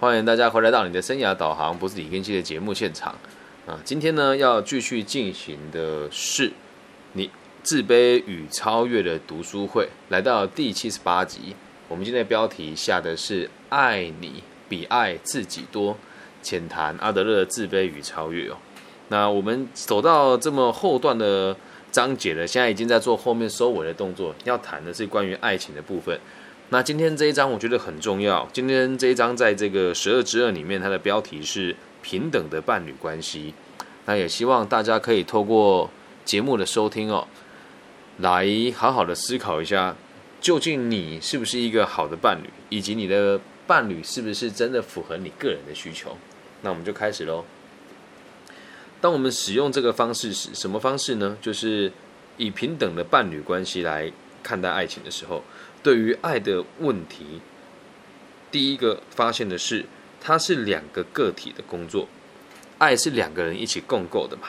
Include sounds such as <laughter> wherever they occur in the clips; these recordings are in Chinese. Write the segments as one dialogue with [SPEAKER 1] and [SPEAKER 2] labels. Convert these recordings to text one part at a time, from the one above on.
[SPEAKER 1] 欢迎大家回来到你的生涯导航，不是李根基的节目现场啊。今天呢，要继续进行的是你自卑与超越的读书会，来到第七十八集。我们今天的标题下的是“爱你比爱自己多”，浅谈阿德勒的自卑与超越哦。那我们走到这么后段的章节了，现在已经在做后面收尾的动作，要谈的是关于爱情的部分。那今天这一章我觉得很重要。今天这一章在这个十二之二里面，它的标题是平等的伴侣关系。那也希望大家可以透过节目的收听哦，来好好的思考一下，究竟你是不是一个好的伴侣，以及你的伴侣是不是真的符合你个人的需求。那我们就开始喽。当我们使用这个方式时，什么方式呢？就是以平等的伴侣关系来看待爱情的时候。对于爱的问题，第一个发现的是，它是两个个体的工作，爱是两个人一起共构的嘛。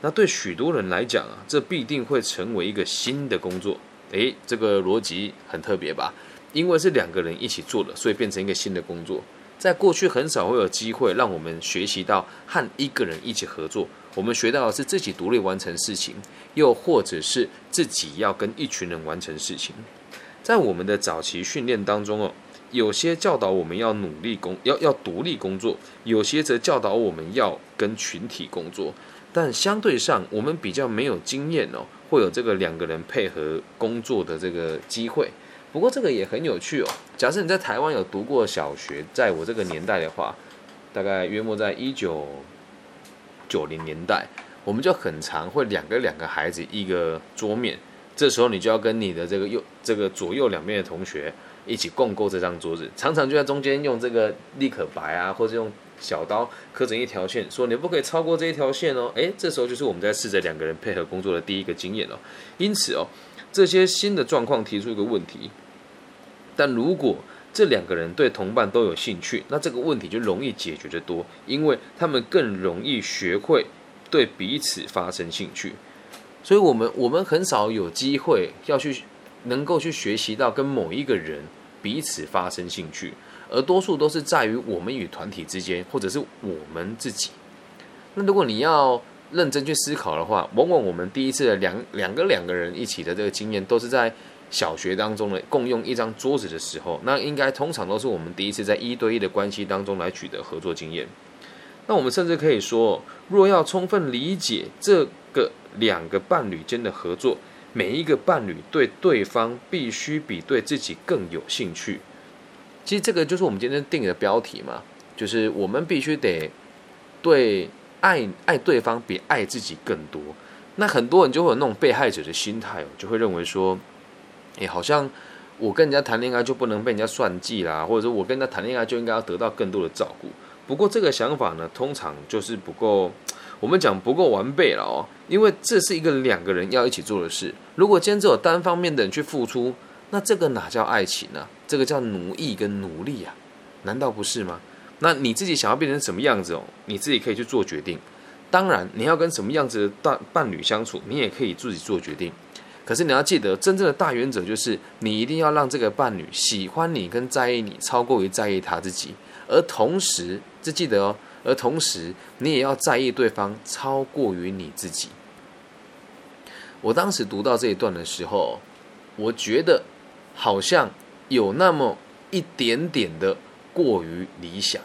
[SPEAKER 1] 那对许多人来讲啊，这必定会成为一个新的工作。诶，这个逻辑很特别吧？因为是两个人一起做的，所以变成一个新的工作。在过去很少会有机会让我们学习到和一个人一起合作。我们学到的是自己独立完成事情，又或者是自己要跟一群人完成事情。在我们的早期训练当中哦，有些教导我们要努力工，要要独立工作；有些则教导我们要跟群体工作。但相对上，我们比较没有经验哦，会有这个两个人配合工作的这个机会。不过这个也很有趣哦。假设你在台湾有读过小学，在我这个年代的话，大概约莫在一九九零年代，我们就很常会两个两个孩子一个桌面。这时候你就要跟你的这个右这个左右两边的同学一起共构这张桌子，常常就在中间用这个立可白啊，或者用小刀刻成一条线，说你不可以超过这一条线哦。诶，这时候就是我们在试着两个人配合工作的第一个经验哦。因此哦，这些新的状况提出一个问题，但如果这两个人对同伴都有兴趣，那这个问题就容易解决得多，因为他们更容易学会对彼此发生兴趣。所以，我们我们很少有机会要去能够去学习到跟某一个人彼此发生兴趣，而多数都是在于我们与团体之间，或者是我们自己。那如果你要认真去思考的话，往往我们第一次的两两个两个人一起的这个经验，都是在小学当中的共用一张桌子的时候。那应该通常都是我们第一次在一对一的关系当中来取得合作经验。那我们甚至可以说，若要充分理解这个。两个伴侣间的合作，每一个伴侣对对方必须比对自己更有兴趣。其实这个就是我们今天定的标题嘛，就是我们必须得对爱爱对方比爱自己更多。那很多人就会有那种被害者的心态，就会认为说，哎，好像我跟人家谈恋爱就不能被人家算计啦，或者说我跟他谈恋爱就应该要得到更多的照顾。不过这个想法呢，通常就是不够。我们讲不够完备了哦，因为这是一个两个人要一起做的事。如果今天只有单方面的人去付出，那这个哪叫爱情呢？这个叫奴役跟奴隶啊，难道不是吗？那你自己想要变成什么样子哦，你自己可以去做决定。当然，你要跟什么样子的伴伴侣相处，你也可以自己做决定。可是你要记得，真正的大原则就是，你一定要让这个伴侣喜欢你跟在意你，超过于在意他自己。而同时，就记得哦。而同时，你也要在意对方超过于你自己。我当时读到这一段的时候，我觉得好像有那么一点点的过于理想。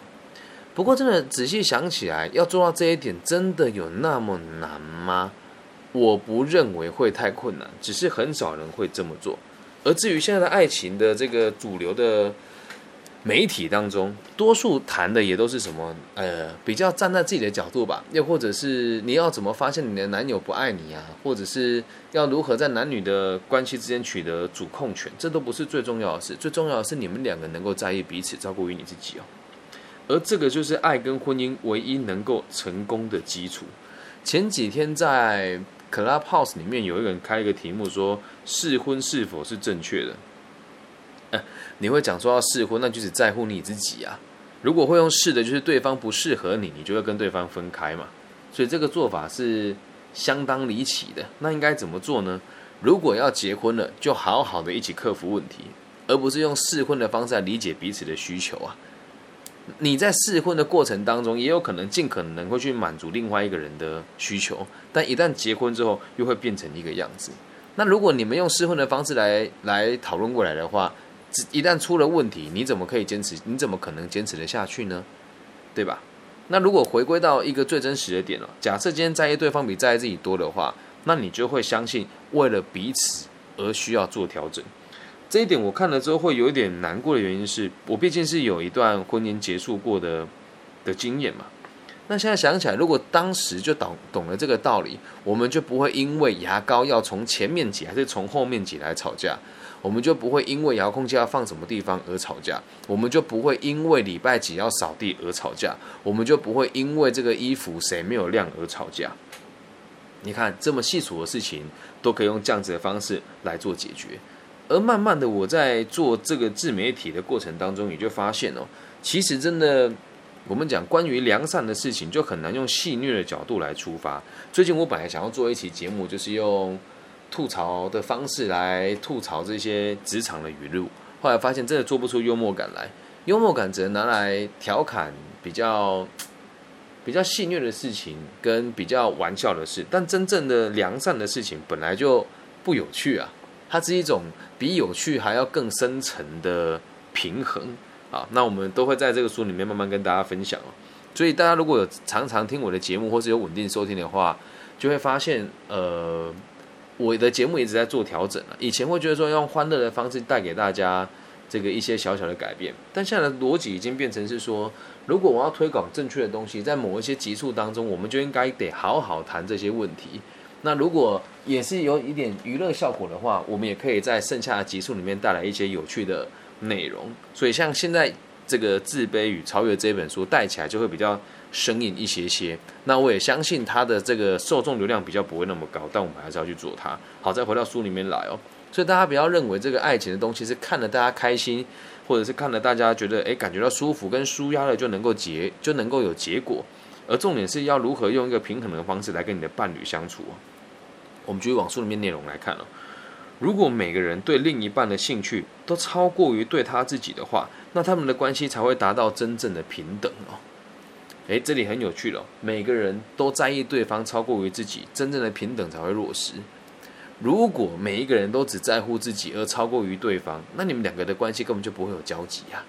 [SPEAKER 1] 不过，真的仔细想起来，要做到这一点，真的有那么难吗？我不认为会太困难，只是很少人会这么做。而至于现在的爱情的这个主流的。媒体当中，多数谈的也都是什么？呃，比较站在自己的角度吧，又或者是你要怎么发现你的男友不爱你啊？或者是要如何在男女的关系之间取得主控权？这都不是最重要的事，最重要的是你们两个能够在意彼此，照顾于你自己哦。而这个就是爱跟婚姻唯一能够成功的基础。前几天在 Clubhouse 里面有一个人开一个题目说：试婚是否是正确的？你会讲说要试婚，那就只在乎你自己啊。如果会用试的，就是对方不适合你，你就会跟对方分开嘛。所以这个做法是相当离奇的。那应该怎么做呢？如果要结婚了，就好好的一起克服问题，而不是用试婚的方式来理解彼此的需求啊。你在试婚的过程当中，也有可能尽可能会去满足另外一个人的需求，但一旦结婚之后，又会变成一个样子。那如果你们用试婚的方式来来讨论过来的话，一旦出了问题，你怎么可以坚持？你怎么可能坚持得下去呢？对吧？那如果回归到一个最真实的点了，假设今天在意对方比在意自己多的话，那你就会相信为了彼此而需要做调整。这一点我看了之后会有一点难过的原因是我毕竟是有一段婚姻结束过的的经验嘛。那现在想起来，如果当时就懂懂了这个道理，我们就不会因为牙膏要从前面挤还是从后面挤来吵架，我们就不会因为遥控器要放什么地方而吵架，我们就不会因为礼拜几要扫地而吵架，我们就不会因为这个衣服谁没有晾而吵架。你看，这么细琐的事情都可以用这样子的方式来做解决。而慢慢的，我在做这个自媒体的过程当中，也就发现哦，其实真的，我们讲关于良善的事情，就很难用戏谑的角度来出发。最近我本来想要做一期节目，就是用吐槽的方式来吐槽这些职场的语录，后来发现真的做不出幽默感来。幽默感只能拿来调侃比较比较戏谑的事情，跟比较玩笑的事，但真正的良善的事情本来就不有趣啊。它是一种比有趣还要更深层的平衡啊！那我们都会在这个书里面慢慢跟大家分享哦。所以大家如果有常常听我的节目，或是有稳定收听的话，就会发现，呃，我的节目一直在做调整了。以前会觉得说用欢乐的方式带给大家这个一些小小的改变，但现在的逻辑已经变成是说，如果我要推广正确的东西，在某一些集数当中，我们就应该得好好谈这些问题。那如果也是有一点娱乐效果的话，我们也可以在剩下的集数里面带来一些有趣的内容。所以像现在这个《自卑与超越》这本书带起来就会比较生硬一些些。那我也相信它的这个受众流量比较不会那么高，但我们还是要去做它。好，再回到书里面来哦。所以大家不要认为这个爱情的东西是看了大家开心，或者是看了大家觉得诶感觉到舒服跟舒压了就能够结就能够有结果，而重点是要如何用一个平衡的方式来跟你的伴侣相处。我们继续往书里面内容来看哦。如果每个人对另一半的兴趣都超过于对他自己的话，那他们的关系才会达到真正的平等哦。诶，这里很有趣了。每个人都在意对方超过于自己，真正的平等才会落实。如果每一个人都只在乎自己而超过于对方，那你们两个的关系根本就不会有交集呀。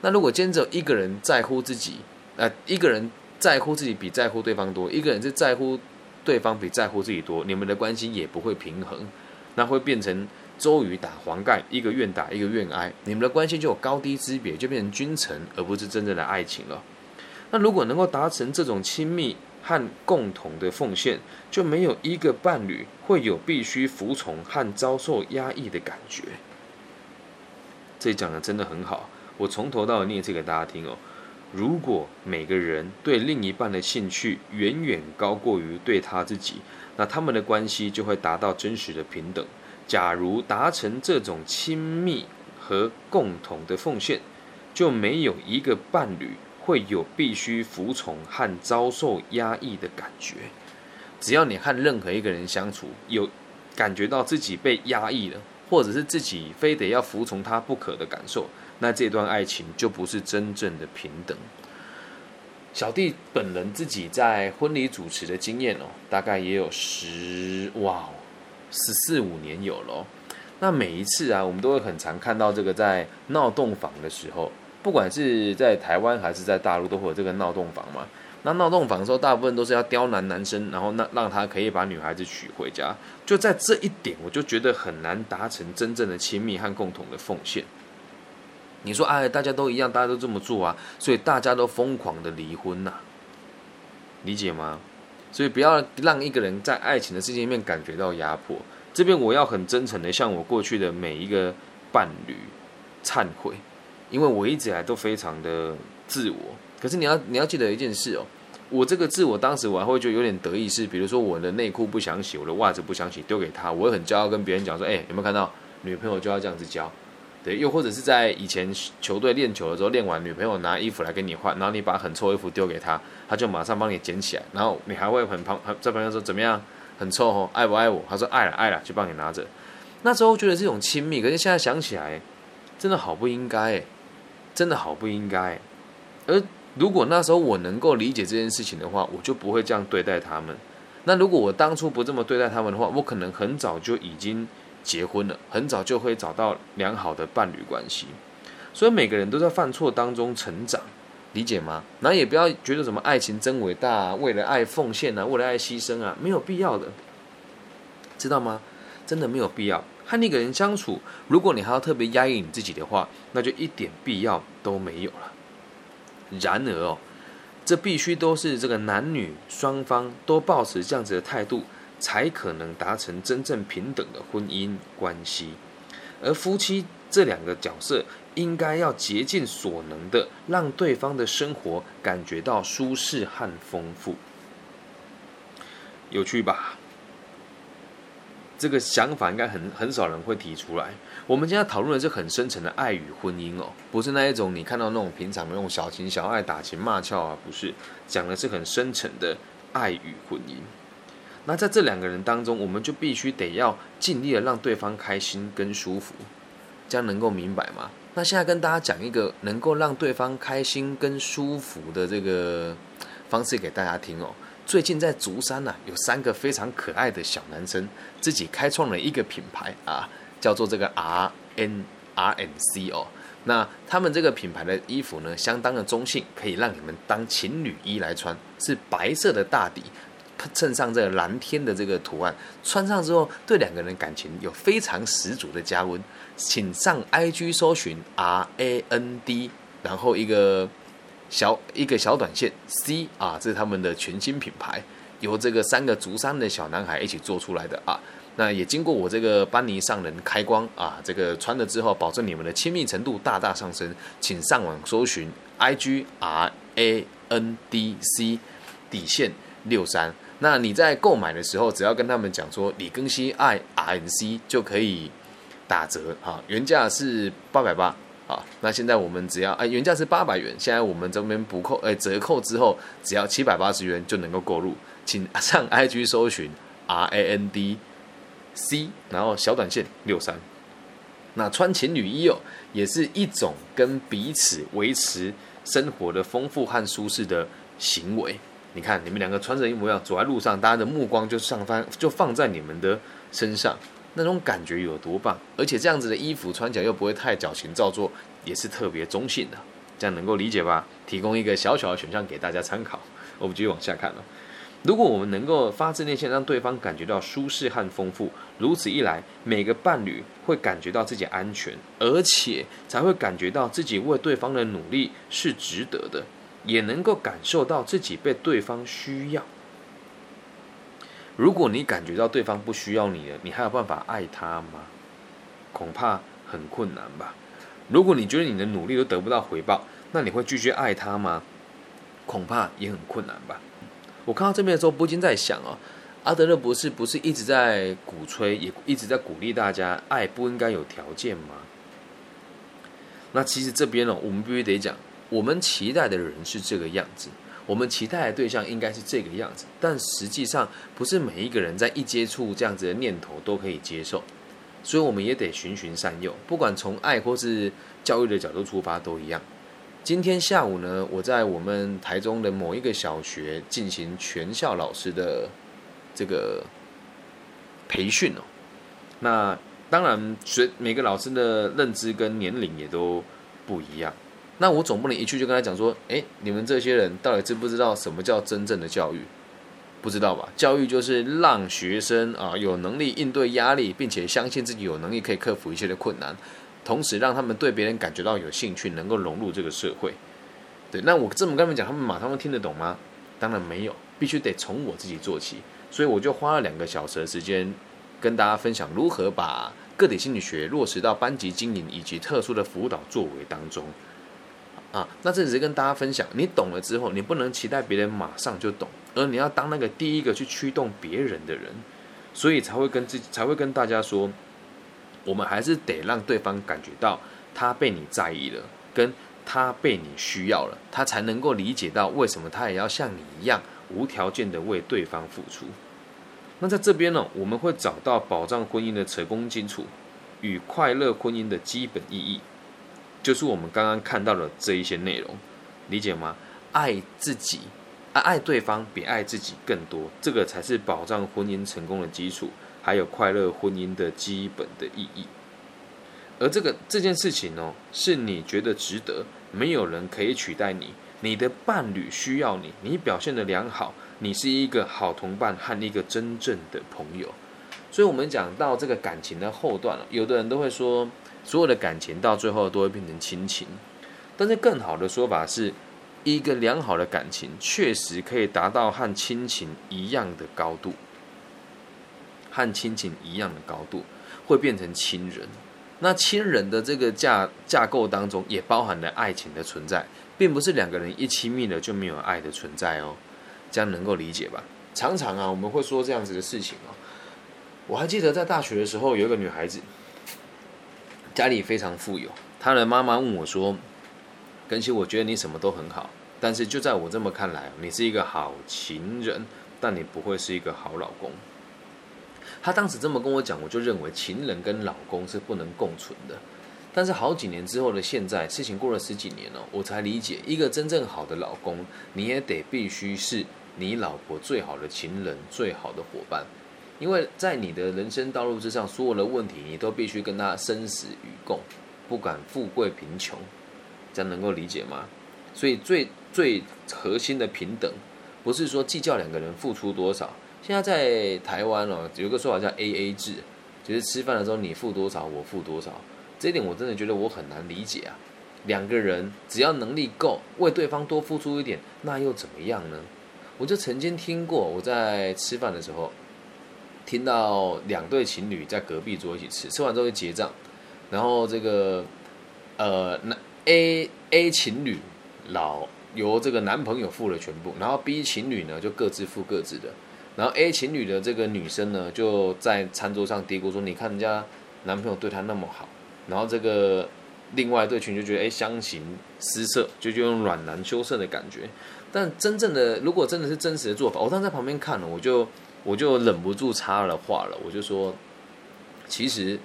[SPEAKER 1] 那如果今天只有一个人在乎自己，呃，一个人在乎自己比在乎对方多，一个人是在乎。对方比在乎自己多，你们的关系也不会平衡，那会变成周瑜打黄盖，一个愿打一个愿挨，你们的关系就有高低之别，就变成君臣，而不是真正的爱情了。那如果能够达成这种亲密和共同的奉献，就没有一个伴侣会有必须服从和遭受压抑的感觉。这讲的真的很好，我从头到尾念一次给大家听哦。如果每个人对另一半的兴趣远远高过于对他自己，那他们的关系就会达到真实的平等。假如达成这种亲密和共同的奉献，就没有一个伴侣会有必须服从和遭受压抑的感觉。只要你和任何一个人相处，有感觉到自己被压抑了，或者是自己非得要服从他不可的感受。那这段爱情就不是真正的平等。小弟本人自己在婚礼主持的经验哦，大概也有十哇十四五年有了。那每一次啊，我们都会很常看到这个在闹洞房的时候，不管是在台湾还是在大陆，都会有这个闹洞房嘛。那闹洞房的时候，大部分都是要刁难男生，然后那让他可以把女孩子娶回家。就在这一点，我就觉得很难达成真正的亲密和共同的奉献。你说哎，大家都一样，大家都这么做啊，所以大家都疯狂的离婚呐，理解吗？所以不要让一个人在爱情的世界里面感觉到压迫。这边我要很真诚的向我过去的每一个伴侣忏悔，因为我一直以来都非常的自我。可是你要你要记得一件事哦，我这个自我当时我还会觉得有点得意，是比如说我的内裤不想洗，我的袜子不想洗，丢给他，我会很骄傲跟别人讲说，哎，有没有看到女朋友就要这样子教。对，又或者是在以前球队练球的时候，练完女朋友拿衣服来跟你换，然后你把很臭衣服丢给他，他就马上帮你捡起来，然后你还会很旁在旁边说怎么样，很臭哦，爱不爱我？他说爱了，爱了，就帮你拿着。那时候觉得这种亲密，可是现在想起来，真的好不应该，真的好不应该。而如果那时候我能够理解这件事情的话，我就不会这样对待他们。那如果我当初不这么对待他们的话，我可能很早就已经结婚了，很早就会找到良好的伴侣关系。所以每个人都在犯错当中成长，理解吗？然后也不要觉得什么爱情真伟大，啊为了爱奉献啊，为了爱牺牲啊，没有必要的，知道吗？真的没有必要。和那个人相处，如果你还要特别压抑你自己的话，那就一点必要都没有了。然而哦，这必须都是这个男女双方都保持这样子的态度，才可能达成真正平等的婚姻关系。而夫妻这两个角色。应该要竭尽所能的让对方的生活感觉到舒适和丰富，有趣吧？这个想法应该很很少人会提出来。我们今天讨论的是很深沉的爱与婚姻哦，不是那一种你看到那种平常的那种小情小爱、打情骂俏啊，不是，讲的是很深沉的爱与婚姻。那在这两个人当中，我们就必须得要尽力的让对方开心跟舒服，这样能够明白吗？那现在跟大家讲一个能够让对方开心跟舒服的这个方式给大家听哦。最近在竹山呢，有三个非常可爱的小男生自己开创了一个品牌啊，叫做这个 R N R N C 哦。那他们这个品牌的衣服呢，相当的中性，可以让你们当情侣衣来穿，是白色的大底。衬上这个蓝天的这个图案，穿上之后对两个人感情有非常十足的加温。请上 IG 搜寻 R A N D，然后一个小一个小短线 C 啊，这是他们的全新品牌，由这个三个竹山的小男孩一起做出来的啊。那也经过我这个班尼上人开光啊，这个穿了之后，保证你们的亲密程度大大上升。请上网搜寻 IG R A N D C 底线六三。那你在购买的时候，只要跟他们讲说李庚希爱 RNC 就可以打折哈，原价是八百八啊，那现在我们只要哎原价是八百元，现在我们这边补扣哎折扣之后，只要七百八十元就能够购入，请上 IG 搜寻 RAND C，然后小短线六三，那穿情侣衣哦，也是一种跟彼此维持生活的丰富和舒适的行为。你看，你们两个穿着一模一样，走在路上，大家的目光就上翻，就放在你们的身上，那种感觉有多棒！而且这样子的衣服穿起来又不会太矫情造作，也是特别中性的，这样能够理解吧？提供一个小小的选项给大家参考。我们继续往下看了。如果我们能够发自内心让对方感觉到舒适和丰富，如此一来，每个伴侣会感觉到自己安全，而且才会感觉到自己为对方的努力是值得的。也能够感受到自己被对方需要。如果你感觉到对方不需要你了，你还有办法爱他吗？恐怕很困难吧。如果你觉得你的努力都得不到回报，那你会继续爱他吗？恐怕也很困难吧。我看到这边的时候，不禁在想哦，阿德勒博士不是一直在鼓吹，也一直在鼓励大家，爱不应该有条件吗？那其实这边呢，我们必须得讲。我们期待的人是这个样子，我们期待的对象应该是这个样子，但实际上不是每一个人在一接触这样子的念头都可以接受，所以我们也得循循善诱，不管从爱或是教育的角度出发都一样。今天下午呢，我在我们台中的某一个小学进行全校老师的这个培训哦，那当然学每个老师的认知跟年龄也都不一样。那我总不能一去就跟他讲说，哎，你们这些人到底知不知道什么叫真正的教育？不知道吧？教育就是让学生啊有能力应对压力，并且相信自己有能力可以克服一切的困难，同时让他们对别人感觉到有兴趣，能够融入这个社会。对，那我这么跟他们讲，他们马上会听得懂吗？当然没有，必须得从我自己做起。所以我就花了两个小时的时间，跟大家分享如何把个体心理学落实到班级经营以及特殊的辅导作为当中。啊，那这只是跟大家分享，你懂了之后，你不能期待别人马上就懂，而你要当那个第一个去驱动别人的人，所以才会跟自己才会跟大家说，我们还是得让对方感觉到他被你在意了，跟他被你需要了，他才能够理解到为什么他也要像你一样无条件的为对方付出。那在这边呢，我们会找到保障婚姻的成功基础与快乐婚姻的基本意义。就是我们刚刚看到的这一些内容，理解吗？爱自己，爱爱对方比爱自己更多，这个才是保障婚姻成功的基础，还有快乐婚姻的基本的意义。而这个这件事情哦，是你觉得值得，没有人可以取代你，你的伴侣需要你，你表现的良好，你是一个好同伴和一个真正的朋友。所以，我们讲到这个感情的后段了，有的人都会说，所有的感情到最后都会变成亲情，但是更好的说法是，一个良好的感情确实可以达到和亲情一样的高度，和亲情一样的高度，会变成亲人。那亲人的这个架架构当中，也包含了爱情的存在，并不是两个人一亲密了就没有爱的存在哦，这样能够理解吧？常常啊，我们会说这样子的事情哦。我还记得在大学的时候，有一个女孩子，家里非常富有，她的妈妈问我说：“根熙，我觉得你什么都很好，但是就在我这么看来，你是一个好情人，但你不会是一个好老公。”他当时这么跟我讲，我就认为情人跟老公是不能共存的。但是好几年之后的现在，事情过了十几年了，我才理解，一个真正好的老公，你也得必须是你老婆最好的情人、最好的伙伴。因为在你的人生道路之上，所有的问题你都必须跟他生死与共，不管富贵贫穷，这样能够理解吗？所以最最核心的平等，不是说计较两个人付出多少。现在在台湾哦，有个说法叫 A A 制，就是吃饭的时候你付多少，我付多少。这一点我真的觉得我很难理解啊。两个人只要能力够，为对方多付出一点，那又怎么样呢？我就曾经听过，我在吃饭的时候，听到两对情侣在隔壁桌一起吃，吃完之后就结账，然后这个呃，那 A A 情侣老由这个男朋友付了全部，然后 B 情侣呢就各自付各自的。然后 A 情侣的这个女生呢，就在餐桌上嘀咕说：“你看人家男朋友对她那么好。”然后这个另外一对群就觉得：“哎，相形失色，就就用软男羞涩的感觉。”但真正的，如果真的是真实的做法，我当时在旁边看了，我就我就忍不住插了话了，我就说：“其实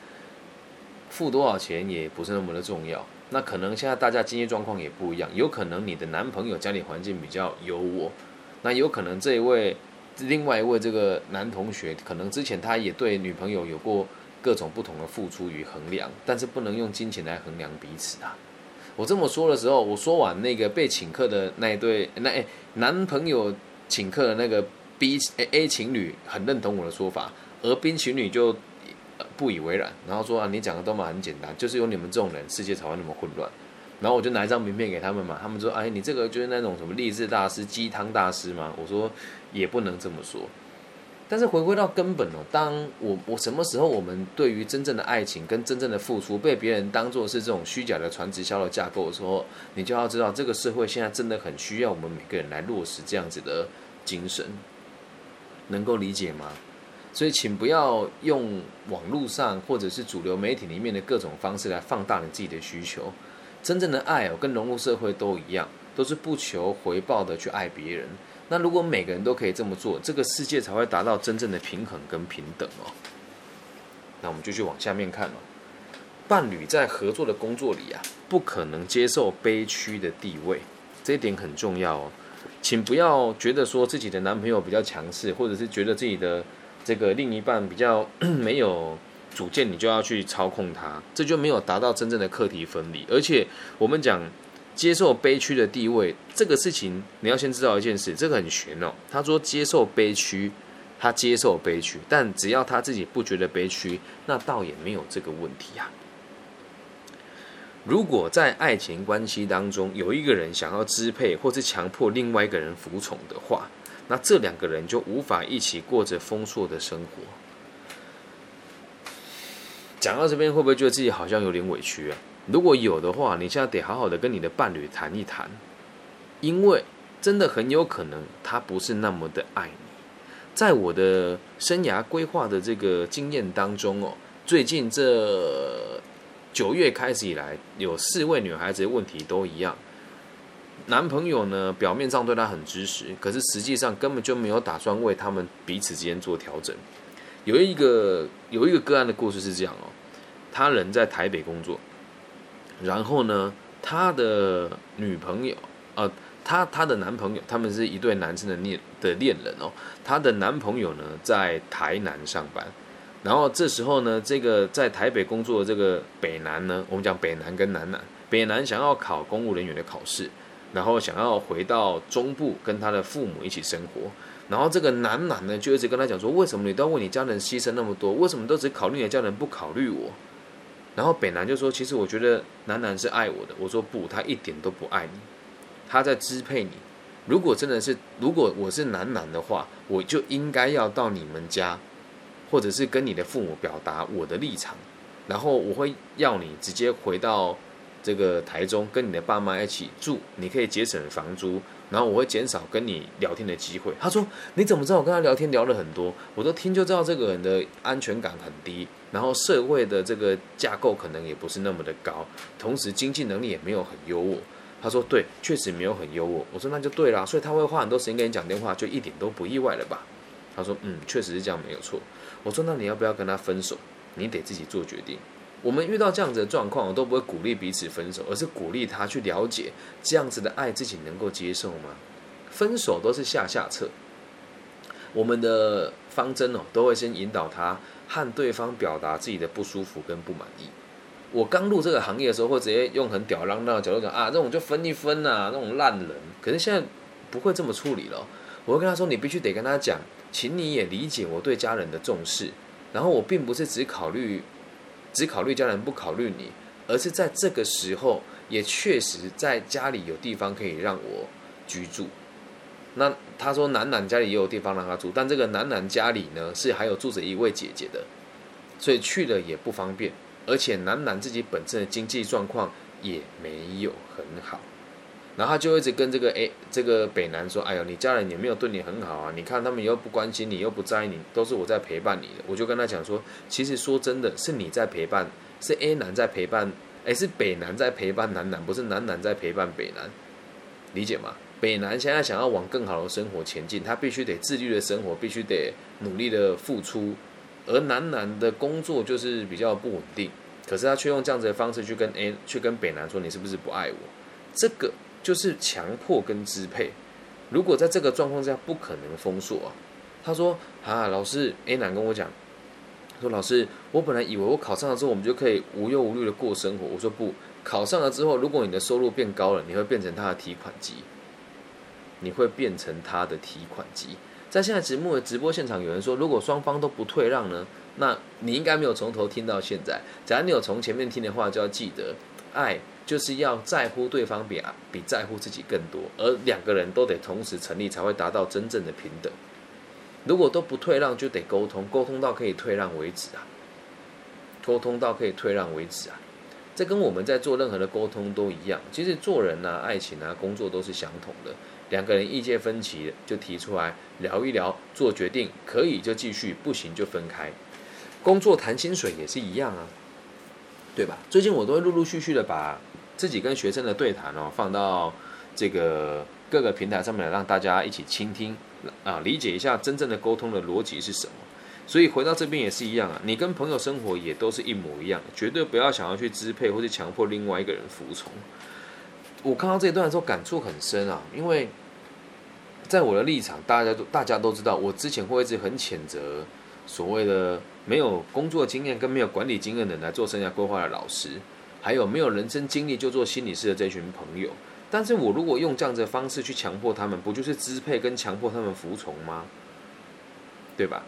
[SPEAKER 1] 付多少钱也不是那么的重要。那可能现在大家经济状况也不一样，有可能你的男朋友家里环境比较优渥，那有可能这一位。”另外一位这个男同学，可能之前他也对女朋友有过各种不同的付出与衡量，但是不能用金钱来衡量彼此啊。我这么说的时候，我说完那个被请客的那一对，那哎男朋友请客的那个 B A A 情侣很认同我的说法，而 B 情侣就不以为然，然后说啊，你讲的都嘛很简单，就是有你们这种人，世界才会那么混乱。然后我就拿一张名片给他们嘛，他们说：“哎，你这个就是那种什么励志大师、鸡汤大师吗？”我说：“也不能这么说。”但是回归到根本哦，当我我什么时候我们对于真正的爱情跟真正的付出被别人当做是这种虚假的传直销的架构的时候，你就要知道这个社会现在真的很需要我们每个人来落实这样子的精神，能够理解吗？所以请不要用网络上或者是主流媒体里面的各种方式来放大你自己的需求。真正的爱哦，跟融入社会都一样，都是不求回报的去爱别人。那如果每个人都可以这么做，这个世界才会达到真正的平衡跟平等哦。那我们就去往下面看了。伴侣在合作的工作里啊，不可能接受悲屈的地位，这一点很重要哦。请不要觉得说自己的男朋友比较强势，或者是觉得自己的这个另一半比较 <clears throat> 没有。主见你就要去操控他，这就没有达到真正的课题分离。而且我们讲接受悲屈的地位这个事情，你要先知道一件事，这个很玄哦。他说接受悲屈，他接受悲屈，但只要他自己不觉得悲屈，那倒也没有这个问题啊。如果在爱情关系当中有一个人想要支配或是强迫另外一个人服从的话，那这两个人就无法一起过着丰硕的生活。讲到这边，会不会觉得自己好像有点委屈啊？如果有的话，你现在得好好的跟你的伴侣谈一谈，因为真的很有可能他不是那么的爱你。在我的生涯规划的这个经验当中哦，最近这九月开始以来，有四位女孩子的问题都一样，男朋友呢表面上对她很支持，可是实际上根本就没有打算为他们彼此之间做调整。有一个有一个个案的故事是这样哦，他人在台北工作，然后呢，他的女朋友呃，她她的男朋友，他们是一对男生的恋的恋人哦。她的男朋友呢在台南上班，然后这时候呢，这个在台北工作的这个北南呢，我们讲北南跟南南，北南想要考公务人员的考试，然后想要回到中部跟他的父母一起生活。然后这个男男呢，就一直跟他讲说，为什么你都要为你家人牺牲那么多？为什么都只考虑你的家人，不考虑我？然后北南就说，其实我觉得男男是爱我的。我说不，他一点都不爱你，他在支配你。如果真的是，如果我是男男的话，我就应该要到你们家，或者是跟你的父母表达我的立场，然后我会要你直接回到这个台中，跟你的爸妈一起住，你可以节省房租。然后我会减少跟你聊天的机会。他说：“你怎么知道我跟他聊天聊了很多？我都听就知道这个人的安全感很低，然后社会的这个架构可能也不是那么的高，同时经济能力也没有很优渥。”他说：“对，确实没有很优渥。”我说：“那就对啦，所以他会花很多时间跟你讲电话，就一点都不意外了吧？”他说：“嗯，确实是这样，没有错。”我说：“那你要不要跟他分手？你得自己做决定。”我们遇到这样子的状况，我都不会鼓励彼此分手，而是鼓励他去了解这样子的爱自己能够接受吗？分手都是下下策。我们的方针哦，都会先引导他和对方表达自己的不舒服跟不满意。我刚入这个行业的时候，会直接用很吊儿郎当的角度讲啊，这种就分一分呐，那种烂人。可是现在不会这么处理了，我会跟他说，你必须得跟他讲，请你也理解我对家人的重视，然后我并不是只考虑。只考虑家人不考虑你，而是在这个时候也确实在家里有地方可以让我居住。那他说楠楠家里也有地方让他住，但这个楠楠家里呢是还有住着一位姐姐的，所以去了也不方便，而且楠楠自己本身的经济状况也没有很好。然后他就一直跟这个诶，这个北南说：“哎呦，你家人也没有对你很好啊！你看他们又不关心你，又不在意你，都是我在陪伴你的。”我就跟他讲说：“其实说真的，是你在陪伴，是 A 男在陪伴，哎，是北南在陪伴南南，不是南南在陪伴北南，理解吗？北南现在想要往更好的生活前进，他必须得自律的生活，必须得努力的付出，而南南的工作就是比较不稳定，可是他却用这样子的方式去跟 A 去跟北南说：你是不是不爱我？这个。”就是强迫跟支配，如果在这个状况下不可能封锁啊。他说啊，老师 A 男跟我讲，说老师，我本来以为我考上了之后，我们就可以无忧无虑的过生活。我说不，考上了之后，如果你的收入变高了，你会变成他的提款机，你会变成他的提款机。在现在节目的直播现场，有人说，如果双方都不退让呢，那你应该没有从头听到现在。假如你有从前面听的话，就要记得爱。就是要在乎对方比比在乎自己更多，而两个人都得同时成立，才会达到真正的平等。如果都不退让，就得沟通，沟通到可以退让为止啊，沟通到可以退让为止啊。这跟我们在做任何的沟通都一样。其实做人啊、爱情啊、工作都是相同的。两个人意见分歧，就提出来聊一聊，做决定，可以就继续，不行就分开。工作谈薪水也是一样啊，对吧？最近我都会陆陆续续的把。自己跟学生的对谈哦，放到这个各个平台上面，让大家一起倾听啊，理解一下真正的沟通的逻辑是什么。所以回到这边也是一样啊，你跟朋友生活也都是一模一样，绝对不要想要去支配或者强迫另外一个人服从。我看到这一段的时候感触很深啊，因为在我的立场，大家都大家都知道，我之前会一直很谴责所谓的没有工作经验跟没有管理经验的人来做生涯规划的老师。还有没有人生经历就做心理师的这群朋友？但是我如果用这样子的方式去强迫他们，不就是支配跟强迫他们服从吗？对吧？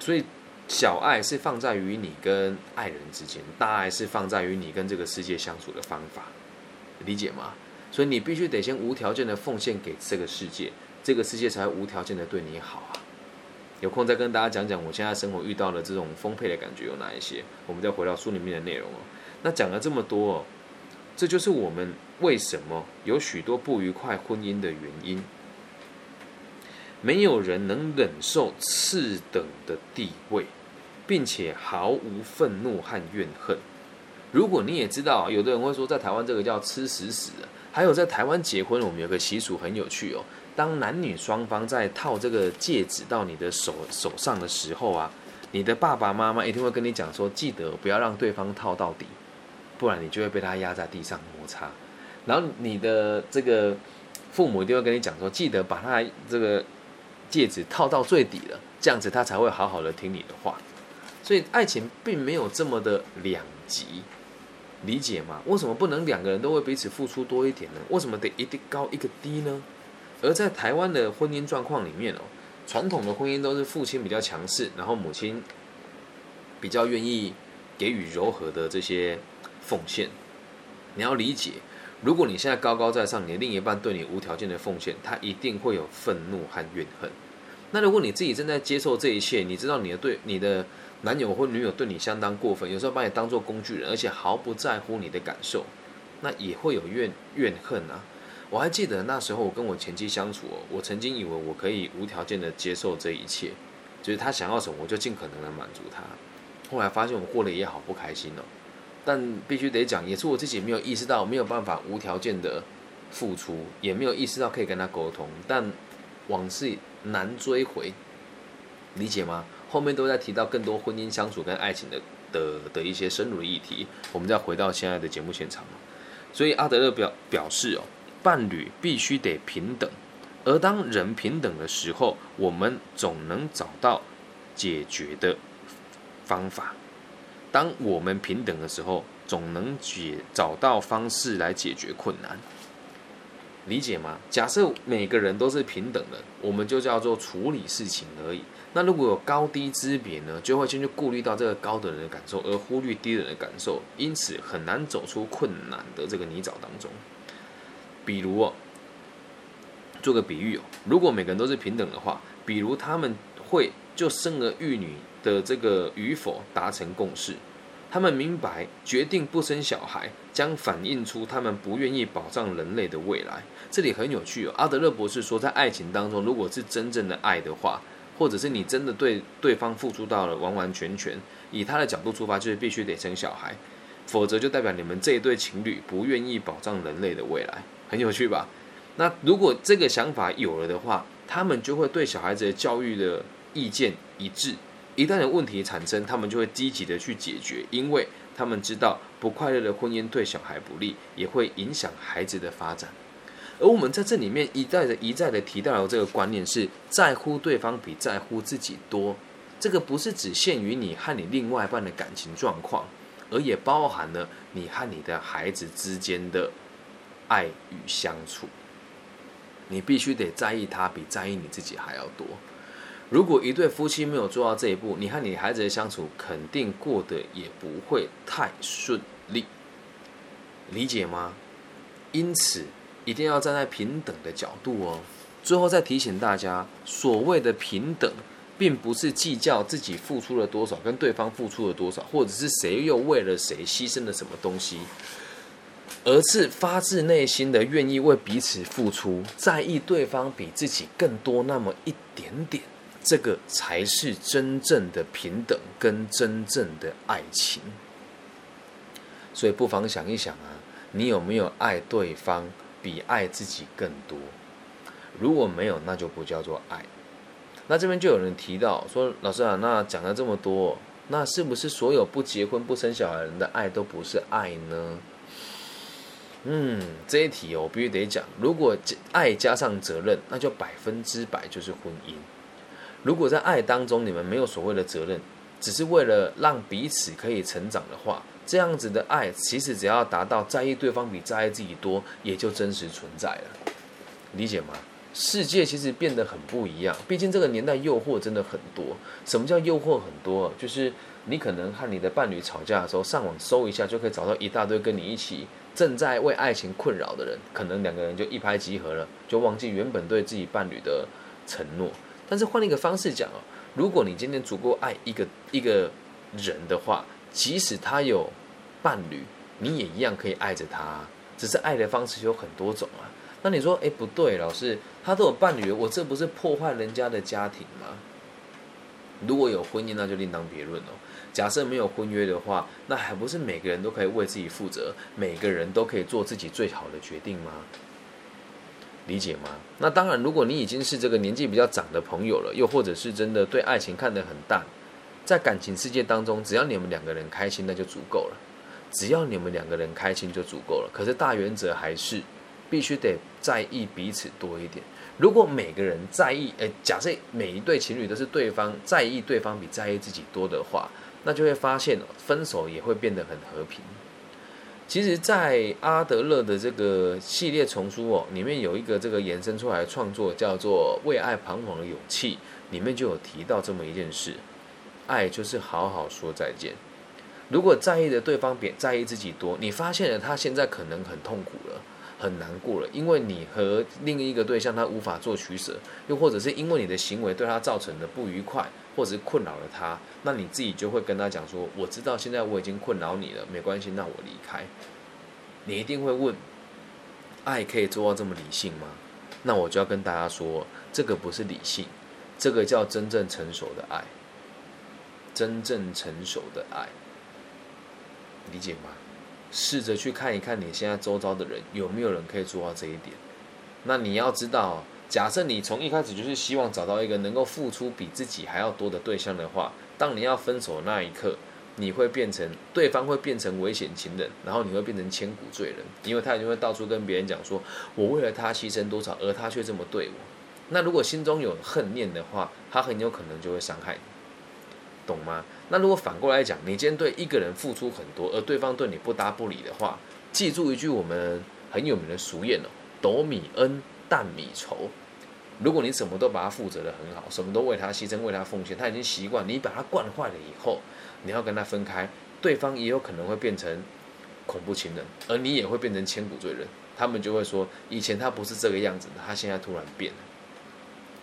[SPEAKER 1] 所以小爱是放在于你跟爱人之间，大爱是放在于你跟这个世界相处的方法，理解吗？所以你必须得先无条件的奉献给这个世界，这个世界才会无条件的对你好啊！有空再跟大家讲讲我现在生活遇到的这种丰沛的感觉有哪一些？我们再回到书里面的内容哦。那讲了这么多，这就是我们为什么有许多不愉快婚姻的原因。没有人能忍受次等的地位，并且毫无愤怒和怨恨。如果你也知道，有的人会说，在台湾这个叫吃死死。还有在台湾结婚，我们有个习俗很有趣哦。当男女双方在套这个戒指到你的手手上的时候啊，你的爸爸妈妈一定会跟你讲说，记得不要让对方套到底。不然你就会被他压在地上摩擦，然后你的这个父母一定会跟你讲说，记得把他这个戒指套到最底了，这样子他才会好好的听你的话。所以爱情并没有这么的两极，理解吗？为什么不能两个人都为彼此付出多一点呢？为什么得一个高一个低呢？而在台湾的婚姻状况里面哦，传统的婚姻都是父亲比较强势，然后母亲比较愿意给予柔和的这些奉献。你要理解，如果你现在高高在上，你的另一半对你无条件的奉献，他一定会有愤怒和怨恨。那如果你自己正在接受这一切，你知道你的对你的。男友或女友对你相当过分，有时候把你当做工具人，而且毫不在乎你的感受，那也会有怨怨恨啊。我还记得那时候我跟我前妻相处，我曾经以为我可以无条件的接受这一切，就是他想要什么我就尽可能的满足他。后来发现我过得也好不开心哦。但必须得讲，也是我自己没有意识到没有办法无条件的付出，也没有意识到可以跟他沟通。但往事难追回，理解吗？后面都在提到更多婚姻相处跟爱情的的的一些深入的议题，我们再回到现在的节目现场所以阿德勒表表示哦，伴侣必须得平等，而当人平等的时候，我们总能找到解决的方法。当我们平等的时候，总能解找到方式来解决困难。理解吗？假设每个人都是平等的，我们就叫做处理事情而已。那如果有高低之别呢，就会先去顾虑到这个高的人的感受，而忽略低人的感受，因此很难走出困难的这个泥沼当中。比如，做个比喻哦，如果每个人都是平等的话，比如他们会就生儿育女的这个与否达成共识。他们明白，决定不生小孩将反映出他们不愿意保障人类的未来。这里很有趣哦。阿德勒博士说，在爱情当中，如果是真正的爱的话，或者是你真的对对方付出到了完完全全，以他的角度出发，就是必须得生小孩，否则就代表你们这一对情侣不愿意保障人类的未来。很有趣吧？那如果这个想法有了的话，他们就会对小孩子的教育的意见一致。一旦有问题产生，他们就会积极的去解决，因为他们知道不快乐的婚姻对小孩不利，也会影响孩子的发展。而我们在这里面一再的、一再的提到的这个观念，是在乎对方比在乎自己多。这个不是只限于你和你另外一半的感情状况，而也包含了你和你的孩子之间的爱与相处。你必须得在意他，比在意你自己还要多。如果一对夫妻没有做到这一步，你和你孩子的相处肯定过得也不会太顺利，理解吗？因此一定要站在平等的角度哦。最后再提醒大家，所谓的平等，并不是计较自己付出了多少，跟对方付出了多少，或者是谁又为了谁牺牲了什么东西，而是发自内心的愿意为彼此付出，在意对方比自己更多那么一点点。这个才是真正的平等跟真正的爱情，所以不妨想一想啊，你有没有爱对方比爱自己更多？如果没有，那就不叫做爱。那这边就有人提到说，老师啊，那讲了这么多，那是不是所有不结婚不生小孩人的爱都不是爱呢？嗯，这一题我必须得讲，如果爱加上责任，那就百分之百就是婚姻。如果在爱当中，你们没有所谓的责任，只是为了让彼此可以成长的话，这样子的爱，其实只要达到在意对方比在意自己多，也就真实存在了。理解吗？世界其实变得很不一样，毕竟这个年代诱惑真的很多。什么叫诱惑很多？就是你可能和你的伴侣吵架的时候，上网搜一下，就可以找到一大堆跟你一起正在为爱情困扰的人，可能两个人就一拍即合了，就忘记原本对自己伴侣的承诺。但是换一个方式讲哦，如果你今天足够爱一个一个人的话，即使他有伴侣，你也一样可以爱着他，只是爱的方式有很多种啊。那你说，哎，不对，老师，他都有伴侣，我这不是破坏人家的家庭吗？如果有婚姻，那就另当别论哦。假设没有婚约的话，那还不是每个人都可以为自己负责，每个人都可以做自己最好的决定吗？理解吗？那当然，如果你已经是这个年纪比较长的朋友了，又或者是真的对爱情看得很淡，在感情世界当中，只要你们两个人开心，那就足够了。只要你们两个人开心就足够了。可是大原则还是，必须得在意彼此多一点。如果每个人在意，诶，假设每一对情侣都是对方在意对方比在意自己多的话，那就会发现分手也会变得很和平。其实，在阿德勒的这个系列丛书哦，里面有一个这个延伸出来的创作叫做《为爱彷徨的勇气》，里面就有提到这么一件事：爱就是好好说再见。如果在意的对方比在意自己多，你发现了他现在可能很痛苦了，很难过了，因为你和另一个对象他无法做取舍，又或者是因为你的行为对他造成的不愉快。或者是困扰了他，那你自己就会跟他讲说：“我知道现在我已经困扰你了，没关系，那我离开。”你一定会问：“爱可以做到这么理性吗？”那我就要跟大家说，这个不是理性，这个叫真正成熟的爱。真正成熟的爱，理解吗？试着去看一看你现在周遭的人有没有人可以做到这一点。那你要知道。假设你从一开始就是希望找到一个能够付出比自己还要多的对象的话，当你要分手那一刻，你会变成对方会变成危险情人，然后你会变成千古罪人，因为他一定会到处跟别人讲说，我为了他牺牲多少，而他却这么对我。那如果心中有恨念的话，他很有可能就会伤害你，懂吗？那如果反过来讲，你今天对一个人付出很多，而对方对你不搭不理的话，记住一句我们很有名的俗谚哦，斗米恩。淡米仇，如果你什么都把他负责的很好，什么都为他牺牲、为他奉献，他已经习惯你把他惯坏了以后，你要跟他分开，对方也有可能会变成恐怖情人，而你也会变成千古罪人。他们就会说，以前他不是这个样子的，他现在突然变了。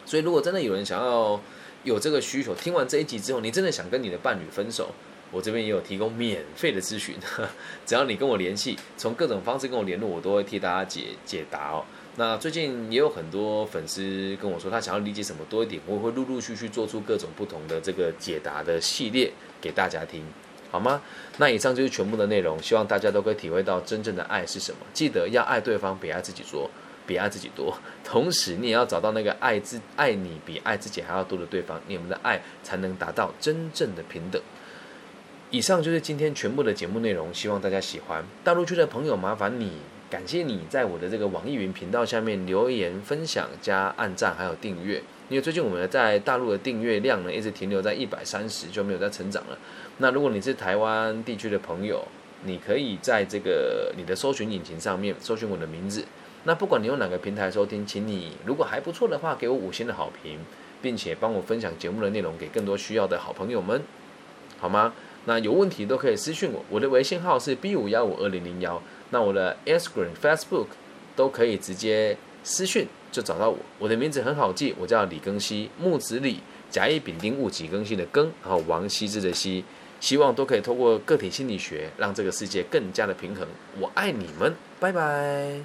[SPEAKER 1] 所以，如果真的有人想要有这个需求，听完这一集之后，你真的想跟你的伴侣分手，我这边也有提供免费的咨询，<laughs> 只要你跟我联系，从各种方式跟我联络，我都会替大家解解答哦。那最近也有很多粉丝跟我说，他想要理解什么多一点，我会陆陆续续做出各种不同的这个解答的系列给大家听，好吗？那以上就是全部的内容，希望大家都可以体会到真正的爱是什么。记得要爱对方比爱自己多，比爱自己多。同时，你也要找到那个爱自爱你比爱自己还要多的对方，你们的爱才能达到真正的平等。以上就是今天全部的节目内容，希望大家喜欢。大陆区的朋友，麻烦你。感谢你在我的这个网易云频道下面留言、分享、加按赞，还有订阅。因为最近我们在大陆的订阅量呢，一直停留在一百三十，就没有再成长了。那如果你是台湾地区的朋友，你可以在这个你的搜寻引擎上面搜寻我的名字。那不管你用哪个平台收听，请你如果还不错的话，给我五星的好评，并且帮我分享节目的内容给更多需要的好朋友们，好吗？那有问题都可以私讯我，我的微信号是 B 五幺五二零零幺。那我的 Instagram、Facebook 都可以直接私讯就找到我。我的名字很好记，我叫李庚希，木子李，甲乙丙丁戊己庚辛的庚，然后王羲之的羲。希望都可以透过个体心理学，让这个世界更加的平衡。我爱你们，拜拜。